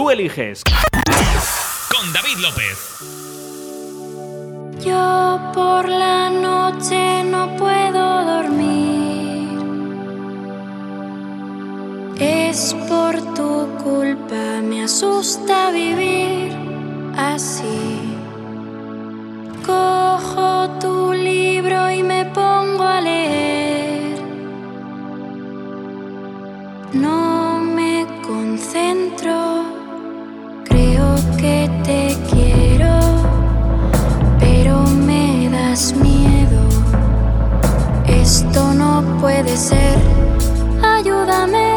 Tú eliges. Con David López. Yo por la noche no puedo dormir. Es por tu culpa, me asusta vivir así. Cojo tu libro y me pongo a leer. No puede ser, ayúdame.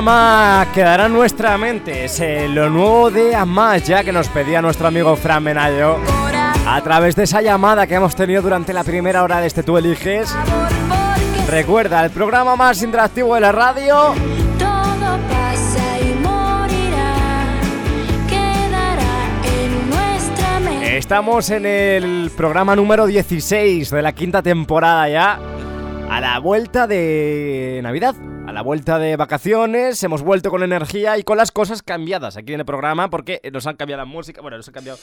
Llama Quedará en nuestra mente. Es eh, lo nuevo de Amaya que nos pedía nuestro amigo Fran Menayo. A través de esa llamada que hemos tenido durante la primera hora de este Tú Eliges. Recuerda, el programa más interactivo de la radio. Estamos en el programa número 16 de la quinta temporada ya. A la vuelta de Navidad. La vuelta de vacaciones, hemos vuelto con energía y con las cosas cambiadas aquí en el programa porque nos han cambiado la música, bueno, nos han cambiado...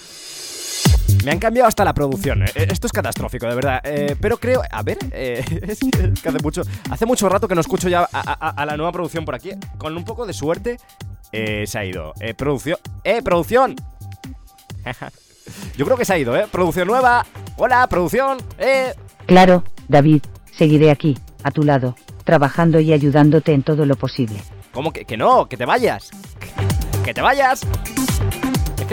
Me han cambiado hasta la producción. eh, Esto es catastrófico, de verdad. Eh, pero creo. A ver, eh, es que hace mucho. Hace mucho rato que no escucho ya a, la nueva producción por aquí. Con un poco de suerte. eh, se ha ido. Eh, producción. ¡Eh, producción! Yo creo que se ha ido, ¿eh? Producción nueva. Hola, producción. ¡Eh! Claro, David, seguiré aquí, a tu lado, trabajando y ayudándote en todo lo posible. ¿Cómo que, que no? ¡Que te vayas! ¡Que te vayas!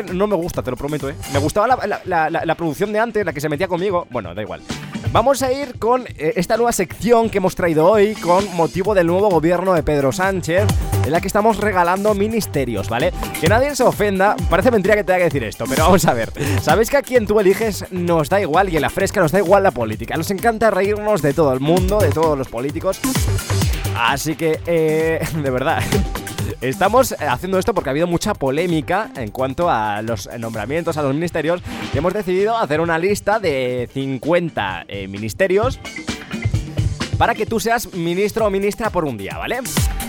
No me gusta, te lo prometo, ¿eh? Me gustaba la- la producción de antes, la que se metía conmigo. Bueno, da igual. Vamos a ir con eh, esta nueva sección que hemos traído hoy con motivo del nuevo gobierno de Pedro Sánchez, en la que estamos regalando ministerios, ¿vale? Que nadie se ofenda, parece mentira que tenga que decir esto, pero vamos a ver. ¿Sabéis que a quien tú eliges nos da igual y en la fresca nos da igual la política? Nos encanta reírnos de todo el mundo, de todos los políticos. Así que, eh, de verdad, Estamos eh, haciendo esto porque ha habido mucha polémica en cuanto a los nombramientos a los ministerios y hemos decidido hacer una lista de 50 eh, ministerios para que tú seas ministro o ministra por un día, ¿vale?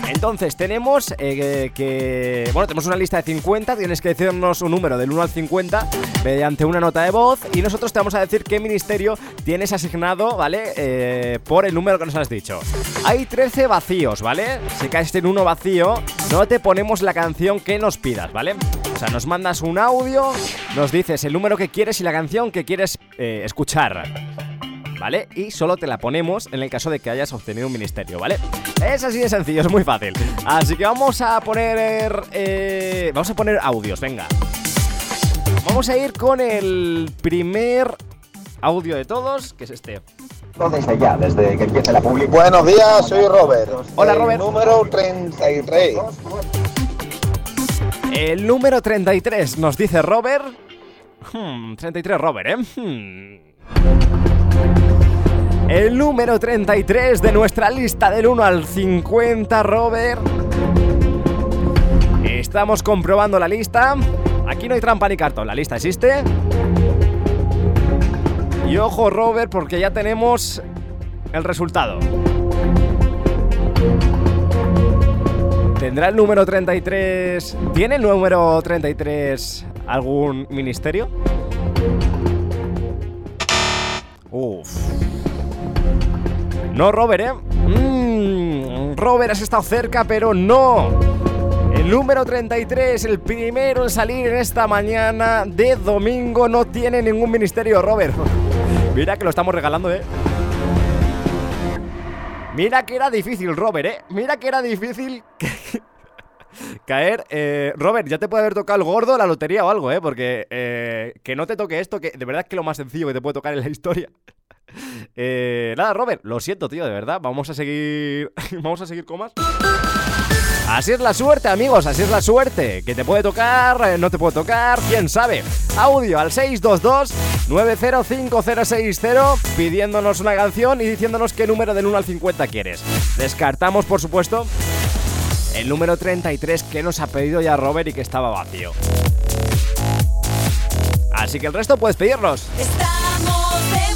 Entonces tenemos eh, que... Bueno, tenemos una lista de 50, tienes que decirnos un número del 1 al 50 mediante una nota de voz y nosotros te vamos a decir qué ministerio tienes asignado, ¿vale? Eh, por el número que nos has dicho. Hay 13 vacíos, ¿vale? Si caes en uno vacío, no te ponemos la canción que nos pidas, ¿vale? O sea, nos mandas un audio, nos dices el número que quieres y la canción que quieres eh, escuchar. ¿Vale? Y solo te la ponemos en el caso de que hayas obtenido un ministerio, ¿vale? Es así de sencillo, es muy fácil. Así que vamos a poner... Eh, vamos a poner audios, venga. Vamos a ir con el primer audio de todos, que es este. Desde ya, desde que empiece la publicación. Buenos días, soy Robert. Hola, El Robert. Número 33. El número 33 nos dice Robert. Hmm, 33 Robert, ¿eh? Hmm. El número 33 de nuestra lista del 1 al 50, Robert. Estamos comprobando la lista. Aquí no hay trampa ni cartón, la lista existe. Y ojo, Robert, porque ya tenemos el resultado. ¿Tendrá el número 33... ¿Tiene el número 33 algún ministerio? Uf. No, Robert, ¿eh? Mm, Robert, has estado cerca, pero no. El número 33, el primero en salir en esta mañana de domingo, no tiene ningún ministerio, Robert. Mira que lo estamos regalando, ¿eh? Mira que era difícil, Robert, ¿eh? Mira que era difícil caer. Eh, Robert, ya te puede haber tocado el gordo, la lotería o algo, ¿eh? Porque eh, que no te toque esto, que de verdad es que lo más sencillo que te puede tocar en la historia. Eh, nada, Robert, lo siento, tío, de verdad. Vamos a seguir. Vamos a seguir con más. Así es la suerte, amigos, así es la suerte. Que te puede tocar, eh, no te puede tocar, quién sabe. Audio al 622-905060 pidiéndonos una canción y diciéndonos qué número del 1 al 50 quieres. Descartamos, por supuesto, el número 33 que nos ha pedido ya Robert y que estaba vacío. Así que el resto puedes pedirlos. Estamos de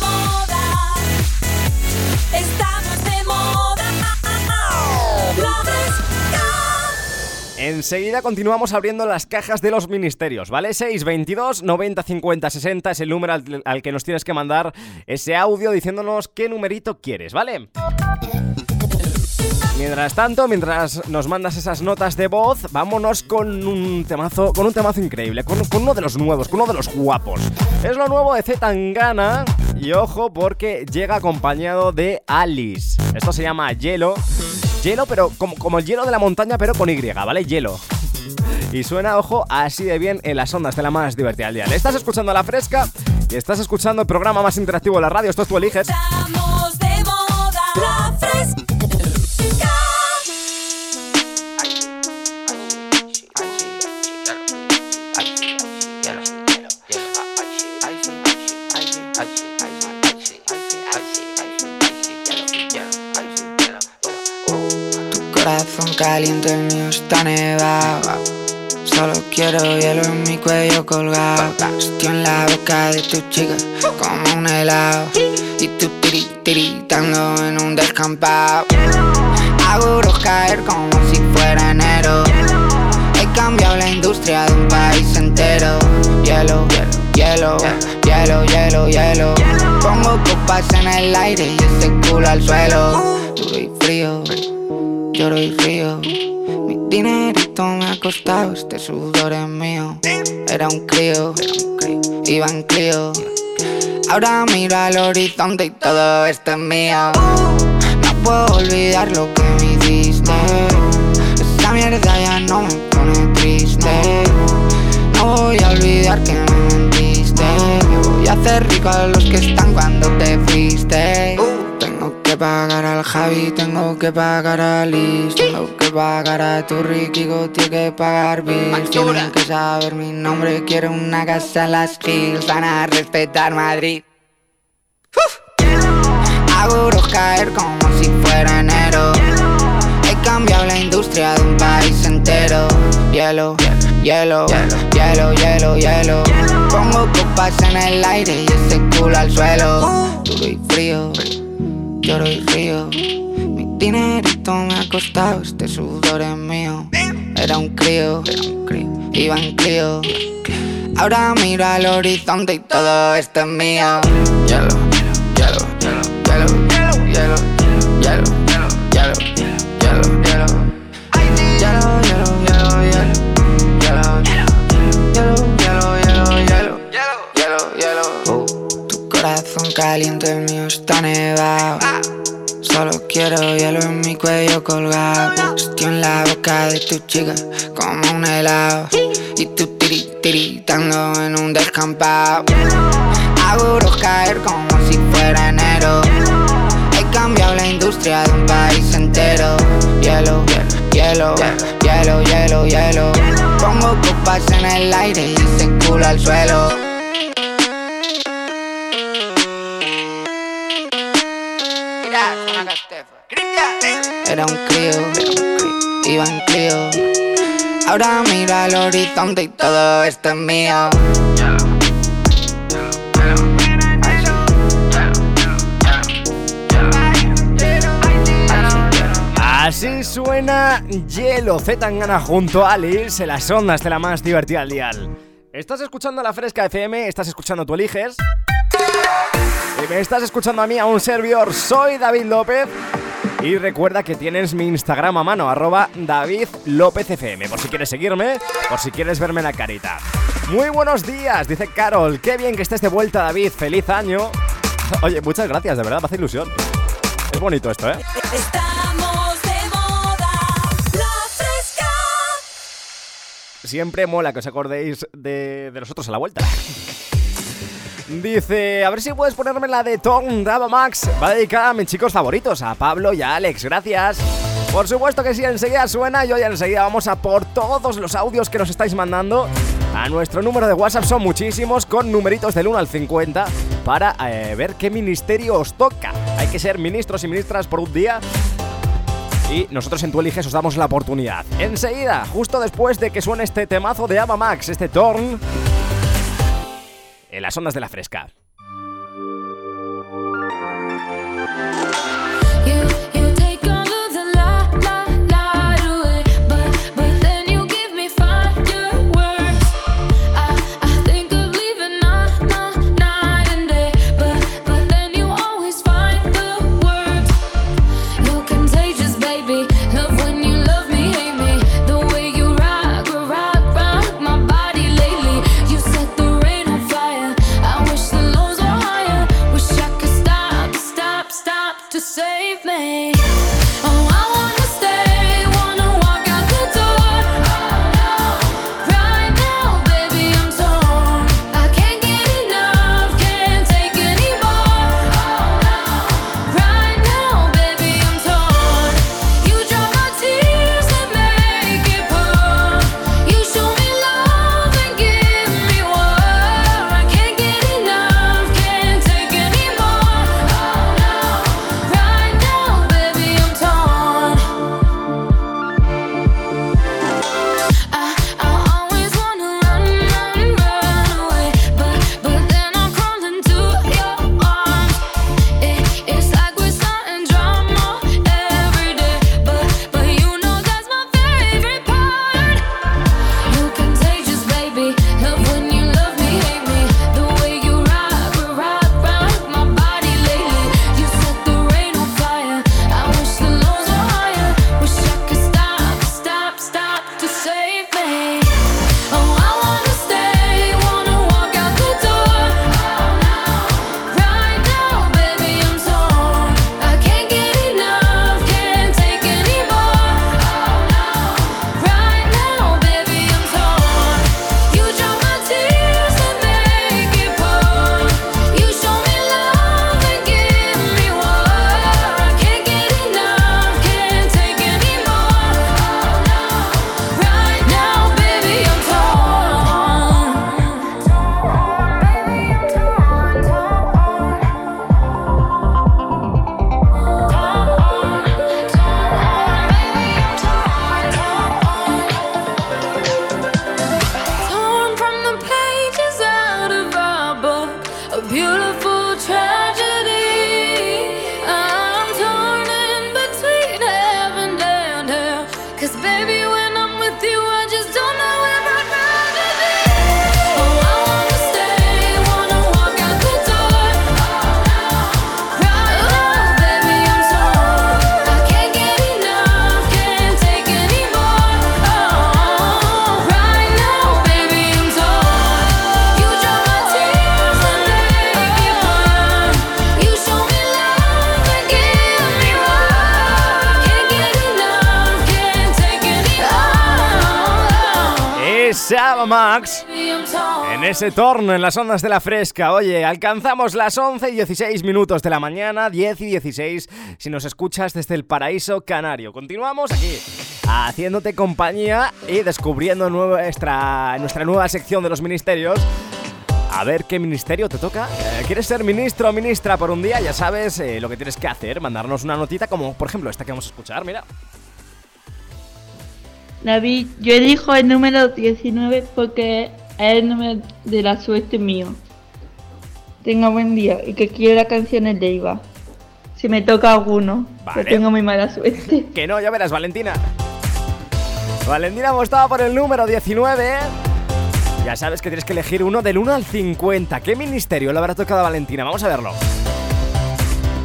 Enseguida continuamos abriendo las cajas de los ministerios, ¿vale? 622 90 50 60 es el número al, que nos tienes que mandar ese audio diciéndonos qué numerito quieres, ¿vale? Mientras tanto, mientras nos mandas esas notas de voz, vámonos con un temazo, con un temazo increíble, con, con uno de los nuevos, con uno de los guapos. Es lo nuevo de Zetangana y ojo porque llega acompañado de Alice. Esto se llama Hielo. Hielo, pero como, como el hielo de la montaña, pero con Y, ¿vale? Hielo. Y suena, ojo, así de bien en las ondas de la más divertida al día. Le estás escuchando a la fresca y estás escuchando el programa más interactivo de la radio. Esto es tú eliges. Estamos caliente, el mío está nevado. Solo quiero hielo en mi cuello colgado. Estoy en la boca de tu chica como un helado. Y tú tiri, tiritando en un descampado. Hago caer como si fuera enero. He cambiado la industria de un país entero. Hielo, hielo, hielo, hielo, hielo. Pongo copas en el aire y ese culo al suelo. Duro y frío, lloro y río. Mi dinerito me ha costado, este sudor es mío. Era un crío, iba en crío. Ahora miro al horizonte y todo esto es mío. No puedo olvidar lo que me hiciste. Esa mierda ya no me pone triste. No voy a olvidar que me mentiste. Voy a hacer rico a los que están cuando te fuiste. Tengo que pagar al Javi, tengo que pagar a Liz, tengo que pagar a tu Ricky, tiene que pagar bills. Tienen que saber mi nombre, quiero una casa en las hills, van a respetar Madrid. Hago caer como si fuera enero. He cambiado la industria de un país entero. hielo, hielo, hielo, hielo, hielo. Pongo copas en el aire y ese culo al suelo. Duro y frío, lloro y río. Mi dinerito me ha costado, este sudor es mío. Era un crío, iba en crío. Ahora miro al horizonte y todo esto es mío. Hielo, hielo, hielo, hielo, hielo, hielo, hielo, hielo, hielo, caliente, el mío está nevado. Solo quiero hielo en mi cuello colgado. Estoy en la boca de tu chica como un helado. Y tú tiri, tiritando en un descampado. Hago caer como si fuera enero. He cambiado la industria de un país entero. Hielo, hielo, hielo, hielo, hielo. Pongo copas en el aire y ese culo al suelo. Ahora mira al horizonte y todo esto es mío. Así suena Hielo Z Tangana junto a en las ondas de la más divertida al dial. Estás escuchando la Fresca FM, estás escuchando Tú Eliges. Y me estás escuchando a mí, a un servidor. Soy David López. Y recuerda que tienes mi Instagram a mano, arroba David López FM, por si quieres seguirme, por si quieres verme la carita. Muy buenos días, dice Carol. Qué bien que estés de vuelta, David. Feliz año. Oye, muchas gracias, de verdad, me hace ilusión. Es bonito esto, ¿eh? Estamos de moda, la fresca. Siempre mola que os acordéis de, de nosotros a la vuelta. Dice, a ver si puedes ponerme la de Tom Dava Max. Va dedicada a mis chicos favoritos, a Pablo y a Alex. Gracias. Por supuesto que sí, enseguida suena y hoy enseguida vamos a por todos los audios que nos estáis mandando. A nuestro número de WhatsApp son muchísimos, con numeritos del 1 al 50, para eh, ver qué ministerio os toca. Hay que ser ministros y ministras por un día y nosotros en Tu Eliges os damos la oportunidad. Enseguida, justo después de que suene este temazo de Ava Max, este Torn, en las ondas de la fresca. Saba Max. En ese torno, en las ondas de la fresca. Oye, alcanzamos las 11 y 16 minutos de la mañana, 10 y 16, si nos escuchas desde el paraíso canario. Continuamos aquí, haciéndote compañía y descubriendo nuestra, nuestra nueva sección de los ministerios. A ver qué ministerio te toca. Eh, ¿Quieres ser ministro o ministra por un día? Ya sabes eh, lo que tienes que hacer, mandarnos una notita como por ejemplo esta que vamos a escuchar, mira. David, yo elijo el número 19 porque es el número de la suerte mío. Tenga buen día y que quiera canciones de Iva. Si me toca alguno, Vale. que tengo muy mala suerte. Que no, ya verás, Valentina. Valentina apostaba por el número 19. Ya sabes que tienes que elegir uno del 1 al 50. ¿Qué ministerio le habrá tocado a Valentina? Vamos a verlo.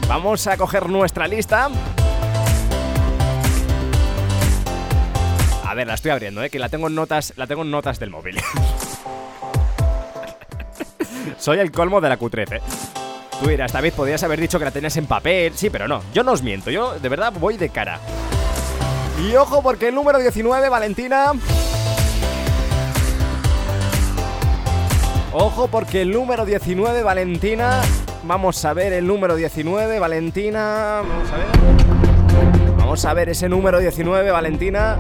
Vamos a coger nuestra lista. A ver, la estoy abriendo, ¿eh? que la tengo en notas, la tengo en notas del móvil. Soy el colmo de la cutrece. Tú dirás, David, podrías haber dicho que la tenías en papel. Sí, pero no. Yo no os miento. Yo de verdad voy de cara. Y ojo, porque el número 19, Valentina. Ojo, porque el número 19, Valentina. Vamos a ver el número 19, Valentina. Vamos a ver. Vamos a ver ese número 19, Valentina.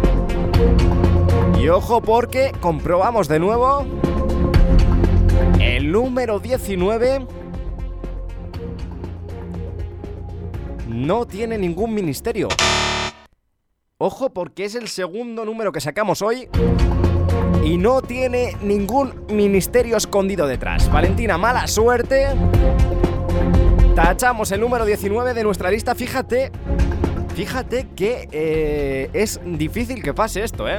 Y ojo, porque comprobamos de nuevo. El número 19 no tiene ningún ministerio. Ojo porque es el segundo número que sacamos hoy y no tiene ningún ministerio escondido detrás. Valentina, mala suerte. Tachamos el número 19 de nuestra lista. Fíjate, fíjate que eh, es difícil que pase esto, ¿eh?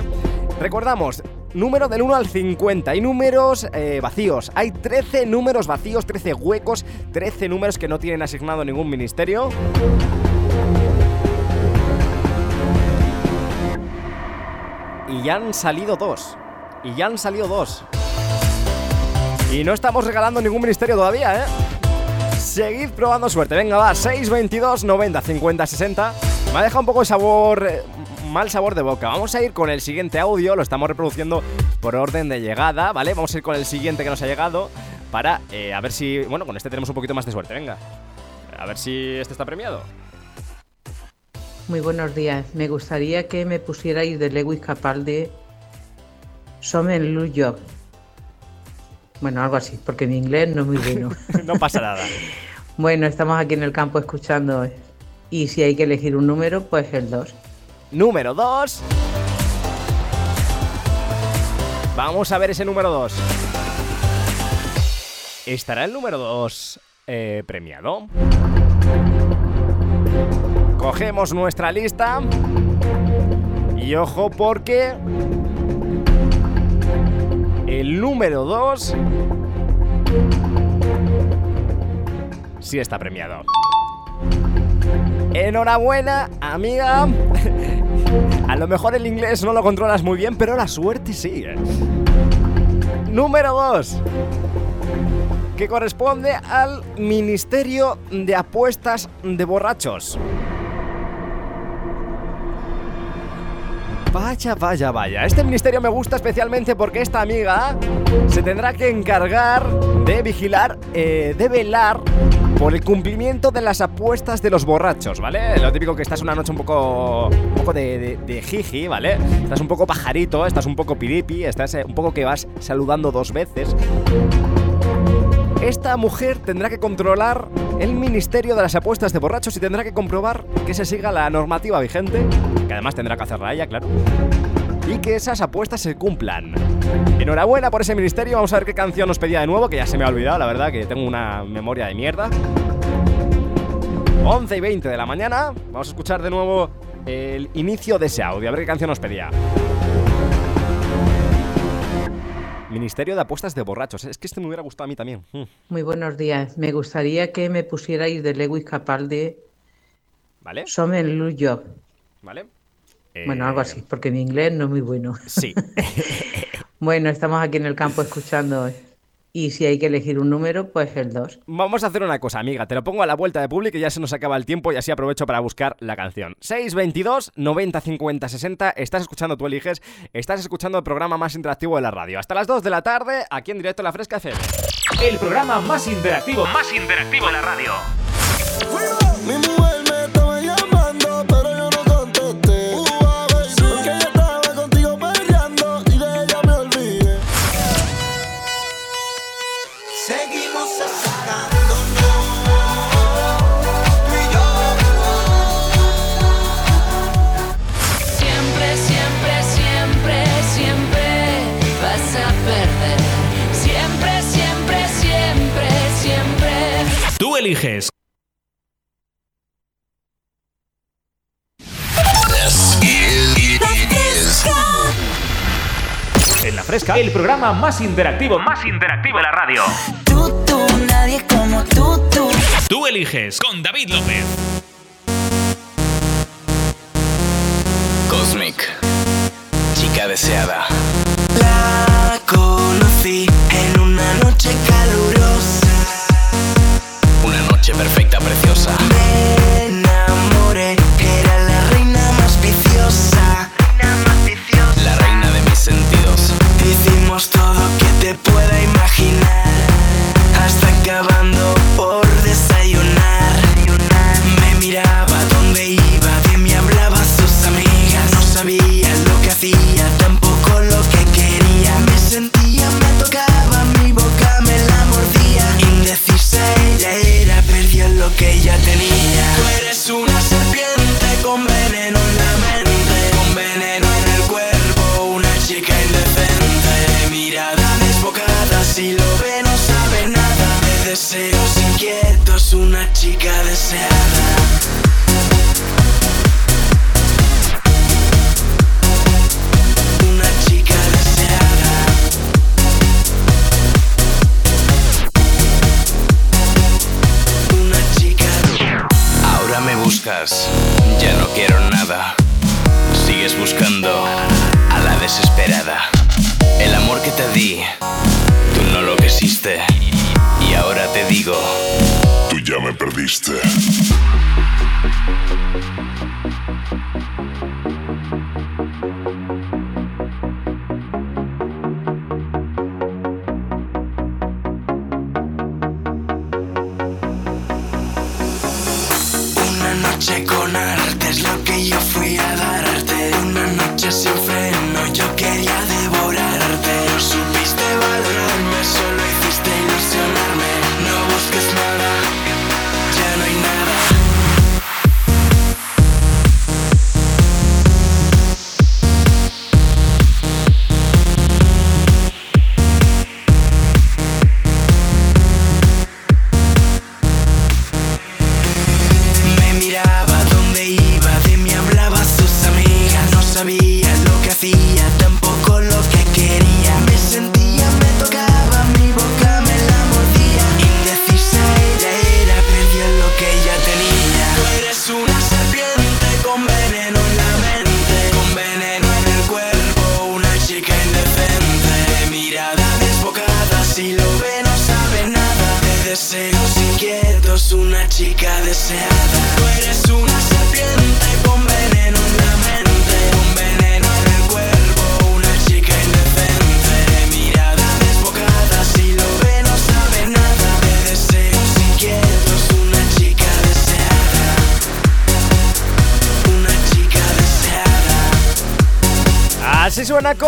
Recordamos, número del 1 al 50. Hay números eh, vacíos. Hay 13 números vacíos, 13 huecos, 13 números que no tienen asignado ningún ministerio. Y ya han salido dos. Y ya han salido dos. Y no estamos regalando ningún ministerio todavía, ¿eh? Seguid probando suerte. Venga, va. 6, 22, 90, 50, 60. Me ha dejado un poco de sabor. eh, mal sabor de boca. Vamos a ir con el siguiente audio. Lo estamos reproduciendo por orden de llegada, ¿vale? Vamos a ir con el siguiente que nos ha llegado. Para eh, a ver si. Bueno, con este tenemos un poquito más de suerte. Venga. A ver si este está premiado. Muy buenos días. Me gustaría que me pusierais de Lewis Capaldi Some New York. Bueno, algo así, porque mi inglés no es muy bueno. no pasa nada. bueno, estamos aquí en el campo escuchando. Y si hay que elegir un número, pues el 2. Número 2. Vamos a ver ese número 2. ¿Estará el número 2 eh, premiado? Cogemos nuestra lista. Y ojo porque... El número 2... Sí está premiado. Enhorabuena, amiga. A lo mejor el inglés no lo controlas muy bien, pero la suerte sí. ¿eh? Número 2. Que corresponde al Ministerio de Apuestas de Borrachos. Vaya, vaya, vaya. Este ministerio me gusta especialmente porque esta amiga se tendrá que encargar de vigilar, eh, de velar por el cumplimiento de las apuestas de los borrachos, ¿vale? Lo típico que estás una noche un poco, un poco de, de, de jiji, ¿vale? Estás un poco pajarito, estás un poco piripi, estás eh, un poco que vas saludando dos veces. Esta mujer tendrá que controlar el Ministerio de las Apuestas de Borrachos y tendrá que comprobar que se siga la normativa vigente, que además tendrá que hacerla ella, claro, y que esas apuestas se cumplan. Enhorabuena por ese ministerio, vamos a ver qué canción nos pedía de nuevo, que ya se me ha olvidado, la verdad, que tengo una memoria de mierda. 11 y 20 de la mañana, vamos a escuchar de nuevo el inicio de ese audio, a ver qué canción nos pedía. Ministerio de Apuestas de Borrachos. Es que este me hubiera gustado a mí también. Mm. Muy buenos días. Me gustaría que me pusierais de Lewis Capaldi ¿Vale? Some en New York. ¿Vale? Bueno, Eh, algo así, porque mi inglés no es muy bueno. Sí. Bueno, estamos aquí en el campo escuchando. Y si hay que elegir un número, pues el 2. Vamos a hacer una cosa, amiga. Te lo pongo a la vuelta de público y ya se nos acaba el tiempo y así aprovecho para buscar la canción. 622 90 50 60. Estás escuchando, tú eliges. Estás escuchando el programa más interactivo de la radio. Hasta las 2 de la tarde, aquí en directo en La Fresca FM. El programa más interactivo, más interactivo de la radio. Eliges. En La Fresca, el programa más interactivo, más interactivo de la radio. Tú, tú, nadie como tú, tú. Tú eliges con David López. Cosmic, chica deseada. La conocí en una noche calurosa. Perfecta, preciosa.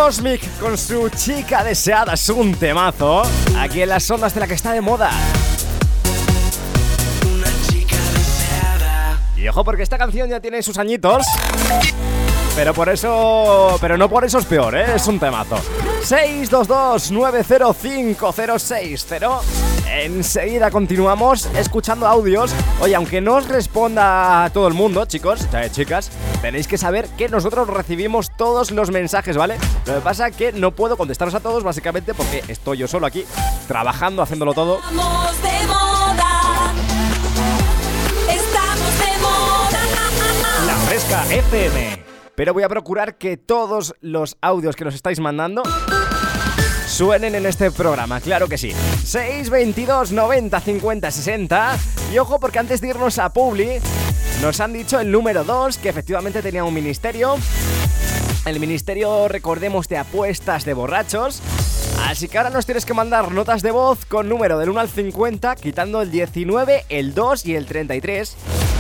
Cosmic con su chica deseada. Es un temazo. Aquí en las ondas de la que está de moda. Una chica deseada. Y ojo, porque esta canción ya tiene sus añitos. Pero por eso. Pero no por eso es peor, ¿eh? Es un temazo. 622-905-060. Enseguida continuamos escuchando audios. Oye, aunque no os responda a todo el mundo, chicos, eh, chicas, tenéis que saber que nosotros recibimos todos los mensajes, ¿vale? Lo que pasa es que no puedo contestaros a todos, básicamente porque estoy yo solo aquí, trabajando, haciéndolo todo. Estamos de moda. Estamos de moda. La Fresca FM. Pero voy a procurar que todos los audios que nos estáis mandando suenen en este programa, claro que sí. 622 90 50 60. Y ojo, porque antes de irnos a Publi, nos han dicho el número 2 que efectivamente tenía un ministerio. El ministerio, recordemos, de apuestas de borrachos. Así que ahora nos tienes que mandar notas de voz con número del 1 al 50, quitando el 19, el 2 y el 33.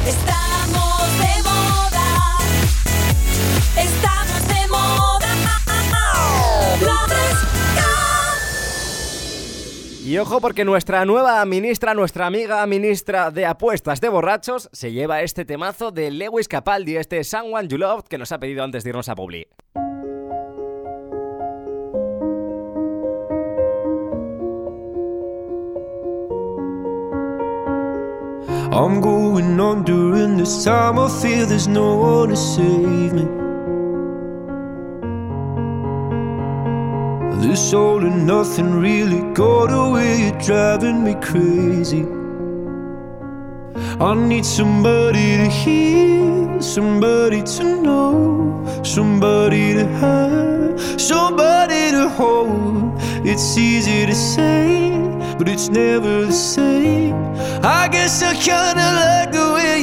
Estamos de moda. Estamos Y ojo porque nuestra nueva ministra, nuestra amiga ministra de apuestas de borrachos, se lleva este temazo de Lewis Capaldi, este Someone You Loved que nos ha pedido antes de irnos a Publi. I'm. All and nothing really got away, you're driving me crazy. I need somebody to hear, somebody to know, somebody to have, somebody to hold. It's easy to say, but it's never the same. I guess I kinda let the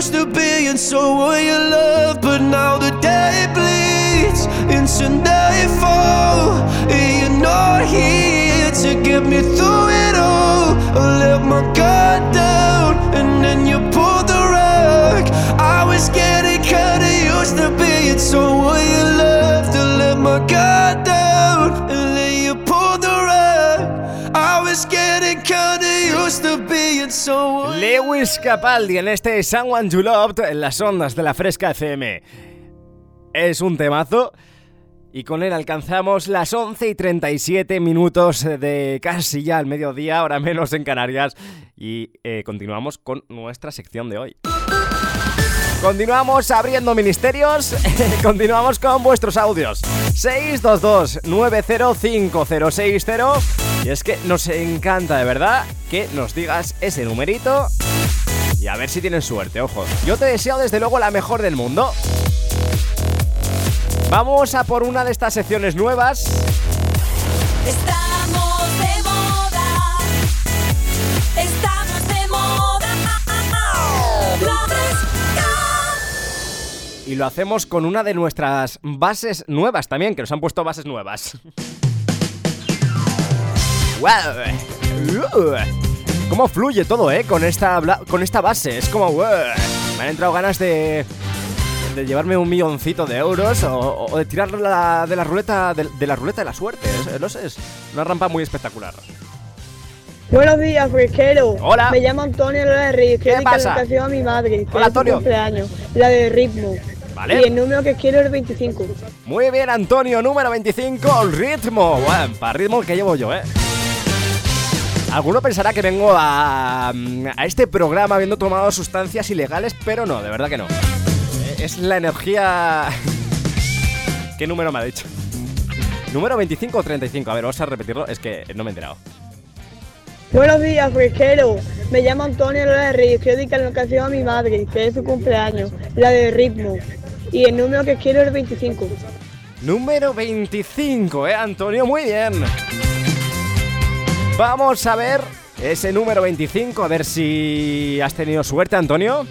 used to being someone you love, but now the day bleeds into nightfall, and you're not here to get me through it all. I let my guard down, and then you pulled the rug. I was getting kinda used to being someone you loved. To let my guard down, and then you pulled the rug. I was getting kinda Lewis Capaldi en este Someone You Loved en las ondas de la Fresca FM. Es un temazo. Y con él alcanzamos las 11 y 37 minutos de casi ya al mediodía, ahora menos en Canarias. Y eh, continuamos con nuestra sección de hoy. Continuamos abriendo ministerios, continuamos con vuestros audios. 622-905060. Y es que nos encanta de verdad que nos digas ese numerito y a ver si tienes suerte, ojo. Yo te deseo desde luego la mejor del mundo. Vamos a por una de estas secciones nuevas. Estamos Y lo hacemos con una de nuestras bases nuevas también, que nos han puesto bases nuevas. ¡Wow! ¿Cómo fluye todo, eh? Con esta, con esta base. Es como... ¡wow! Me han entrado ganas de... De llevarme un milloncito de euros o, o de tirar la, de la ruleta de, de la ruleta de la suerte. No sé, es una rampa muy espectacular. Buenos días, fresquero. Hola. Me llamo Antonio Lola Reyes. ¿Qué pasa? la canción a mi madre. que Hola, Antonio. cumpleaños. La de ritmo. Vale. Y el número que quiero es el 25. Muy bien, Antonio, número 25, ritmo. Bueno, para ritmo que llevo yo, ¿eh? Alguno pensará que vengo a, a este programa habiendo tomado sustancias ilegales, pero no, de verdad que no. Eh, Es la energía... ¿Qué número me ha dicho? ¿Número 25 o 35? A ver, vamos a repetirlo, es que no me he enterado. Buenos días, fresquero. Me llamo Antonio Lola de Reyes. Quiero dedicar una canción a mi madre, que es su cumpleaños, la de ritmo. Y el número que quiero es el 25. Número 25, ¿eh, Antonio? Muy bien. Vamos a ver ese número 25, a ver si has tenido suerte, Antonio.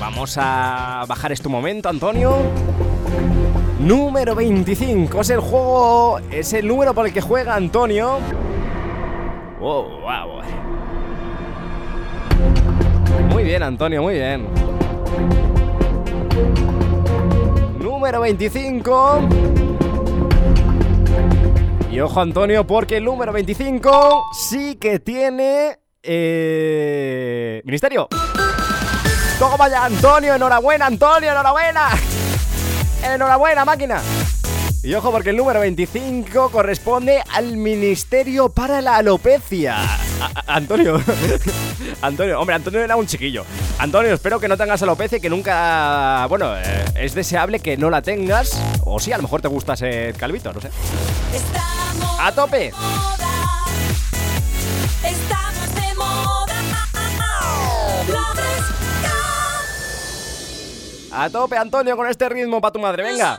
Vamos a bajar este momento, Antonio. Número 25 es el juego, es el número por el que juega Antonio. Wow, wow. Muy bien, Antonio, muy bien. Número 25. Y ojo, Antonio, porque el número 25 sí que tiene. Eh, Ministerio. Toma ya, Antonio, enhorabuena, Antonio, enhorabuena. Enhorabuena, máquina. Y ojo porque el número 25 corresponde al Ministerio para la Alopecia. A- Antonio. Antonio, hombre, Antonio era un chiquillo. Antonio, espero que no tengas alopecia y que nunca... Bueno, eh, es deseable que no la tengas. O sí, a lo mejor te gusta ser calvito, no sé. A tope. Estamos de moda. A tope, Antonio, con este ritmo para tu madre. Venga.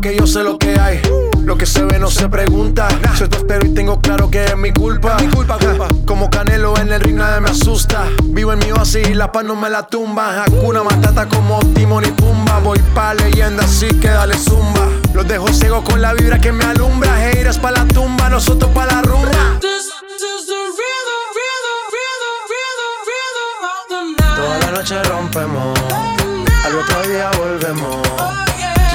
porque yo sé lo que hay. Lo que se ve no se pregunta. Soy tu espero y tengo claro que es mi culpa. Mi culpa, culpa. Como Canelo en el ring nadie me asusta. Vivo en mi oasis y la paz no me la tumba. Hakuna Matata como Timon y Pumba. Voy pa' leyenda así que dale zumba. Los dejo ciego con la vibra que me alumbra. Haters pa' la tumba, nosotros pa' la rumba. Toda la noche rompemos, al otro día volvemos.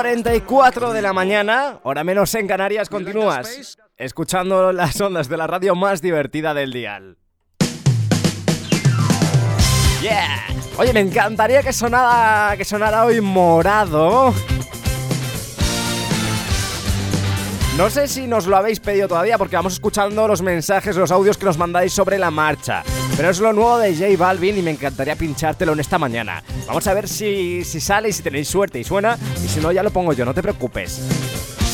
44 de la mañana, hora menos en Canarias, continúas escuchando las ondas de la radio más divertida del dial. Yeah. Oye, me encantaría que sonara, que sonara hoy morado. No sé si nos lo habéis pedido todavía porque vamos escuchando los mensajes, los audios que nos mandáis sobre la marcha. Pero es lo nuevo de J Balvin y me encantaría pinchártelo en esta mañana. Vamos a ver si, si sale y si tenéis suerte y suena. Y si no, ya lo pongo yo, no te preocupes.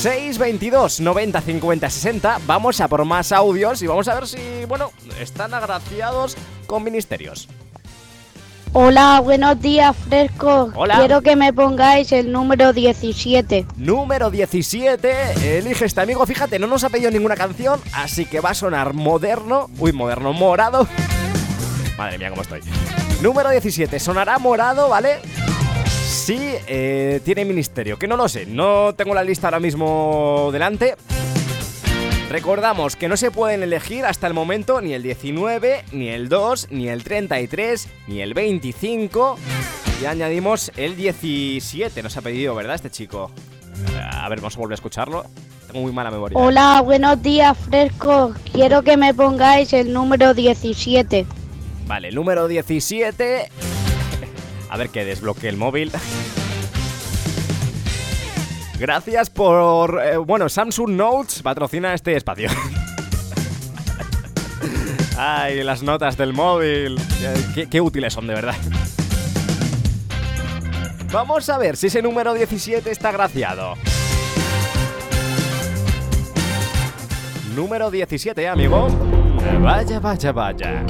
622 90 50 60. Vamos a por más audios y vamos a ver si, bueno, están agraciados con ministerios. Hola, buenos días, fresco. Hola. Quiero que me pongáis el número 17. Número 17, elige este amigo. Fíjate, no nos ha pedido ninguna canción, así que va a sonar moderno. Uy, moderno, morado. Madre mía, cómo estoy. Número 17, sonará morado, ¿vale? Sí, eh, tiene ministerio, que no lo sé, no tengo la lista ahora mismo delante. Recordamos que no se pueden elegir hasta el momento ni el 19, ni el 2, ni el 33, ni el 25. Y añadimos el 17, nos ha pedido, ¿verdad, este chico? A ver, vamos a volver a escucharlo. Tengo muy mala memoria. Hola, buenos días, fresco. Quiero que me pongáis el número 17. Vale, número 17. A ver que desbloquee el móvil. Gracias por... eh, bueno, Samsung Notes patrocina este espacio. Ay, las notas del móvil. Eh, Qué, qué útiles son, de verdad. Vamos a ver si ese número 17 está graciado. Número 17, amigo. Vaya, vaya, vaya.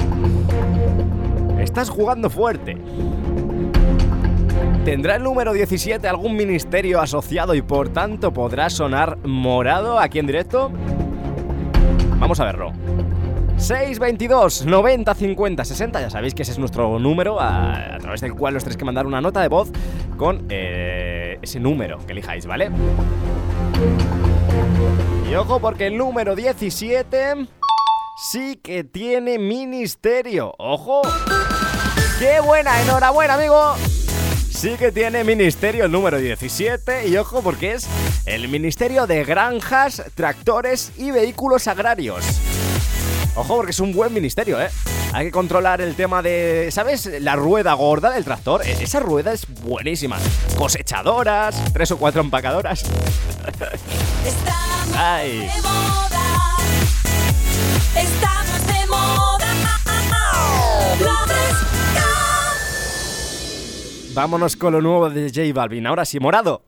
Estás jugando fuerte. ¿Tendrá el número 17 algún ministerio asociado y por tanto podrá sonar morado aquí en directo? Vamos a verlo. 622 90 50 60, ya sabéis que ese es nuestro número a, través del cual os tenéis que mandar una nota de voz con eh, ese número que elijáis, ¿vale? Y ojo porque el número 17 sí que tiene ministerio. ¡Ojo! ¡Qué buena! ¡Enhorabuena, amigo! Sí que tiene ministerio el número 17 y ojo porque es el Ministerio de Granjas, Tractores y Vehículos Agrarios. Ojo porque es un buen ministerio, ¿eh? Hay que controlar el tema de, ¿sabes? La rueda gorda del tractor. E- Esa rueda es buenísima. Cosechadoras, tres o cuatro empacadoras. Ay. Estamos de moda. Vámonos con lo nuevo de J Balvin. Ahora sí, morado.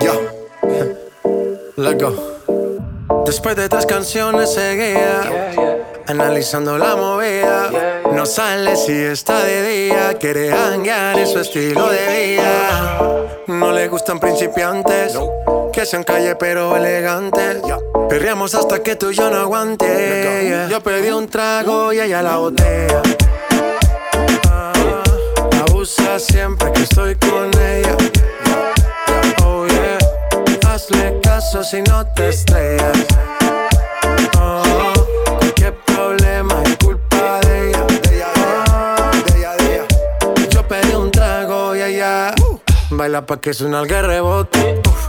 Let's go. Después de tres canciones seguía analizando la movida. No sale si está de día, quiere hanguear en su estilo de vida. No le gustan principiantes, que sean calle pero elegantes. Perreamos hasta que tú y yo no aguante. Yo pedí un trago y ella la botella. Ah, Abusa siempre que estoy con ella. Oh yeah, hazle caso si no te estrellas. Oh, cualquier problema es culpa de ella. Ah, Yo pedí un trago y ella baila pa' que suena el rebote. Uf,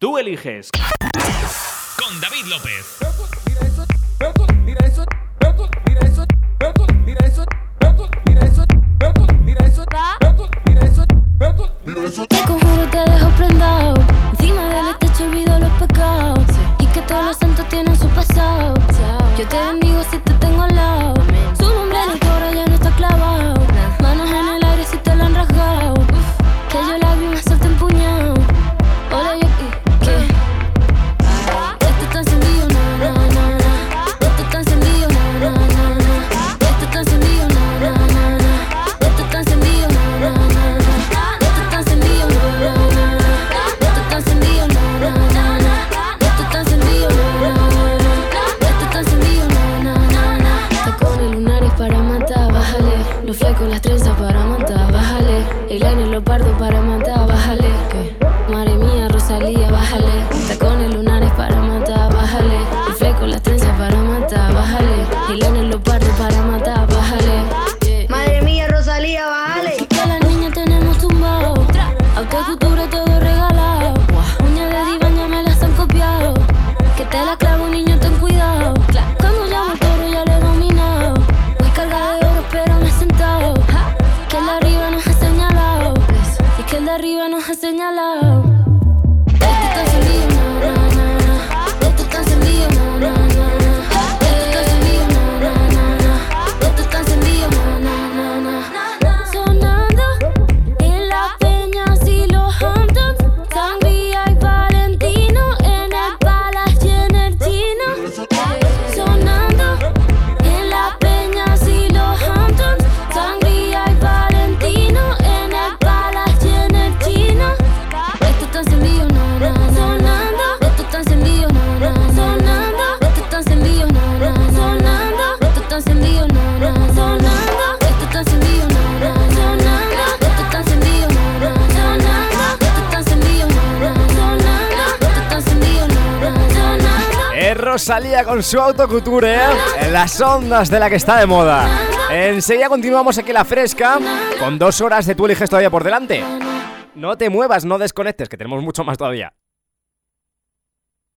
Tú eliges. Con David López. Te dejo prendado. su autocuture en las ondas de la que está de moda. Enseguida continuamos aquí la fresca con dos horas de tú eliges todavía por delante. No te muevas, no desconectes, que tenemos mucho más todavía.